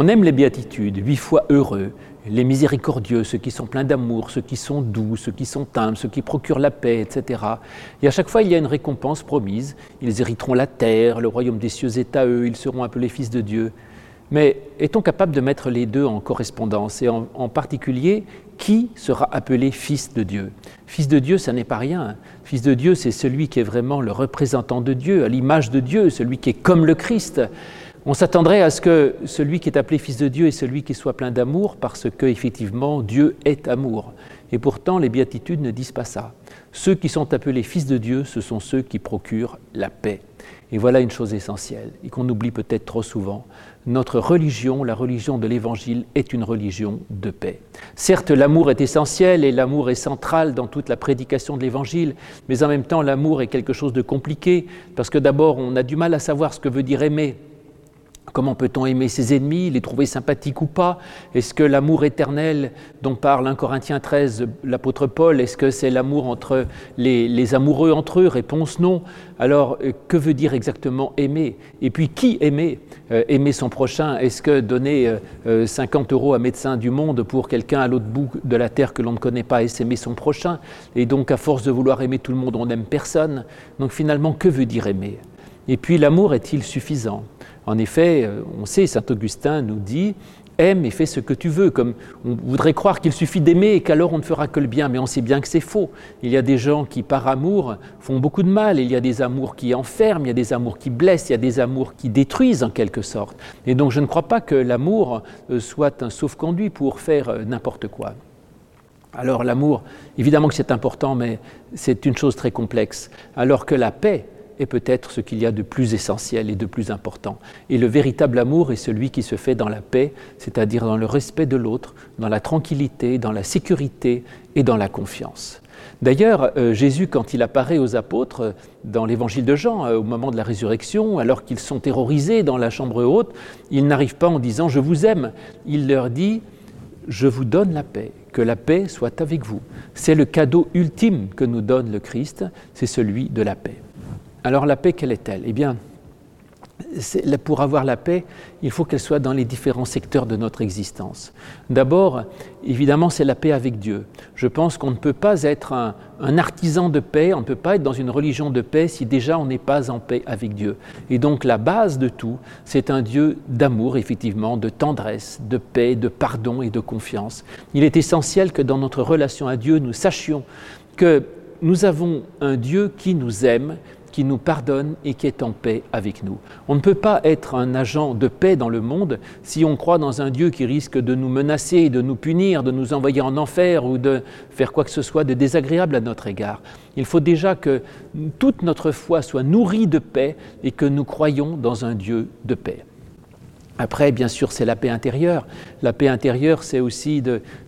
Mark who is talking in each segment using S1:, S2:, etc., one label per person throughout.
S1: on aime les béatitudes, huit fois heureux, les miséricordieux, ceux qui sont pleins d'amour, ceux qui sont doux, ceux qui sont humbles, ceux qui procurent la paix, etc. Et à chaque fois, il y a une récompense promise. Ils hériteront la terre, le royaume des cieux est à eux, ils seront appelés fils de Dieu. Mais est-on capable de mettre les deux en correspondance? Et en, particulier, qui sera appelé fils de Dieu? Fils de Dieu, ça n'est pas rien. Fils de Dieu, c'est celui qui est vraiment le représentant de Dieu, à l'image de Dieu, celui qui est comme le Christ. On s'attendrait à ce que celui qui est appelé fils de Dieu est celui qui soit plein d'amour, parce que effectivement Dieu est amour. Et pourtant, les béatitudes ne disent pas ça. Ceux qui sont appelés fils de Dieu, ce sont ceux qui procurent la paix. Et voilà une chose essentielle, et qu'on oublie peut-être trop souvent. Notre religion, la religion de l'Évangile, est une religion de paix. Certes, l'amour est essentiel et l'amour est central dans toute la prédication de l'Évangile, mais en même temps, l'amour est quelque chose de compliqué, parce que d'abord, on a du mal à savoir ce que veut dire aimer. Comment peut-on aimer ses ennemis, les trouver sympathiques ou pas? Est-ce que l'amour éternel dont parle 1 Corinthiens 13 l'apôtre Paul, est-ce que c'est l'amour entre les, amoureux entre eux? Réponse non. Alors, euh, que veut dire exactement aimer? Et puis, qui aimer euh, Aimer son prochain, est-ce que donner 50 euh, euros à médecin du monde pour quelqu'un à l'autre bout de la terre que l'on ne connaît pas, est aimer son prochain? Et donc, à force de vouloir aimer tout le monde, on n'aime personne. Donc, finalement, que veut dire aimer? Et puis, l'amour est-il suffisant? En effet, euh, on sait, Saint Augustin nous dit aime et fais ce que tu veux. Comme on voudrait croire qu'il suffit d'aimer et qu'alors on ne fera que le bien, mais on sait bien que c'est faux. Il y a des gens qui, par amour, font beaucoup de mal. Il y a des amours qui enferment, il y a des amours qui blessent, il y a des amours qui détruisent en quelque sorte. Et donc je ne crois pas que l'amour euh, soit un sauf-conduit pour faire euh, n'importe quoi. Alors l'amour, évidemment que c'est important, mais c'est une chose très complexe. Alors que la paix, est peut-être ce qu'il y a de plus essentiel et de plus important. Et le véritable amour est celui qui se fait dans la paix, c'est-à-dire dans le respect de l'autre, dans la tranquillité, dans la sécurité et dans la confiance. D'ailleurs, euh, Jésus, quand il apparaît aux apôtres euh, dans l'évangile de Jean, euh, au moment de la résurrection, alors qu'ils sont terrorisés dans la chambre haute, il n'arrive pas en disant ⁇ Je vous aime ⁇ il leur dit ⁇ Je vous donne la paix, que la paix soit avec vous. C'est le cadeau ultime que nous donne le Christ, c'est celui de la paix. Alors la paix, quelle est-elle? Eh bien, pour avoir la paix, il faut qu'elle soit dans les différents secteurs de notre existence. D'abord, évidemment, c'est la paix avec Dieu. Je pense qu'on ne peut pas être un, artisan de paix, on ne peut pas être dans une religion de paix si déjà on n'est pas en paix avec Dieu. Et donc la base de tout, c'est un Dieu d'amour, effectivement, de tendresse, de paix, de pardon et de confiance. Il est essentiel que dans notre relation à Dieu, nous sachions que nous avons un Dieu qui nous aime, qui nous pardonne et qui est en paix avec nous. On ne peut pas être un agent de paix dans le monde si on croit dans un Dieu qui risque de nous menacer, de nous punir, de nous envoyer en enfer ou de faire quoi que ce soit de désagréable à notre égard. Il faut déjà que toute notre foi soit nourrie de paix et que nous croyons dans un Dieu de paix. Après, bien sûr, c'est la paix intérieure. La paix intérieure, c'est aussi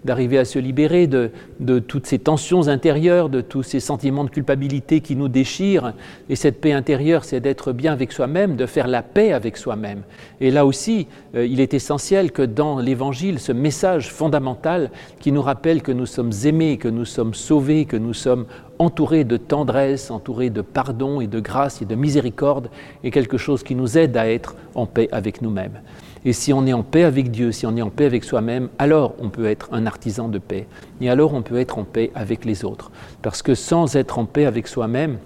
S1: d'arriver à se libérer de, toutes ces tensions intérieures, de tous ces sentiments de culpabilité qui nous déchirent. Et cette paix intérieure, c'est d'être bien avec soi-même, de faire la paix avec soi-même. Et là aussi, euh, il est essentiel que dans l'Évangile, ce message fondamental qui nous rappelle que nous sommes aimés, que nous sommes sauvés, que nous sommes entourés de tendresse, entourés de pardon et de grâce et de miséricorde, est quelque chose qui nous aide à être en paix avec nous-mêmes. Et si on est en paix avec Dieu, si on est en paix avec soi-même, alors on peut être un artisan de paix. Et alors on peut être en paix avec les autres. Parce que sans être en paix avec soi-même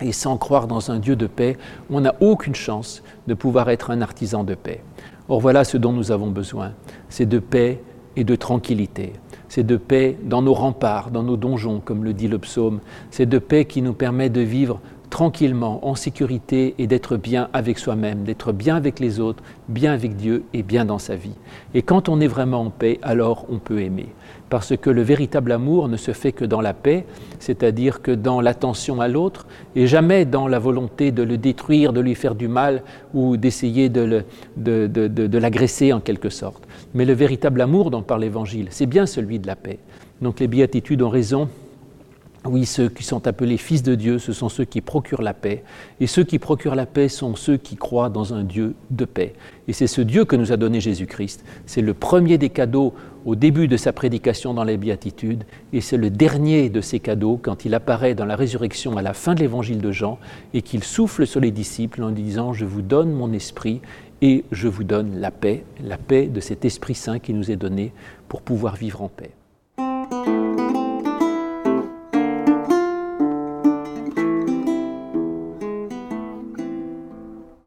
S1: et sans croire dans un Dieu de paix, on n'a aucune chance de pouvoir être un artisan de paix. Or voilà ce dont nous avons besoin. C'est de paix et de tranquillité. C'est de paix dans nos remparts, dans nos donjons, comme le dit le psaume. C'est de paix qui nous permet de vivre tranquillement, en sécurité et d'être bien avec soi-même, d'être bien avec les autres, bien avec Dieu et bien dans sa vie. Et quand on est vraiment en paix, alors on peut aimer. Parce que le véritable amour ne se fait que dans la paix, c'est-à-dire que dans l'attention à l'autre et jamais dans la volonté de le détruire, de lui faire du mal ou d'essayer de, de l'agresser en quelque sorte. Mais le véritable amour dont parle l'Évangile, c'est bien celui de la paix. Donc les béatitudes ont raison Oui, ceux qui sont appelés fils de Dieu, ce sont ceux qui procurent la paix. Et ceux qui procurent la paix sont ceux qui croient dans un Dieu de paix. Et c'est ce Dieu que nous a donné Jésus-Christ. C'est le premier des cadeaux au début de sa prédication dans les béatitudes. Et c'est le dernier de ces cadeaux quand il apparaît dans la résurrection à la fin de l'évangile de Jean et qu'il souffle sur les disciples en disant Je vous donne mon esprit et je vous donne la paix, la paix de cet Esprit Saint qui nous est donné pour pouvoir vivre en paix.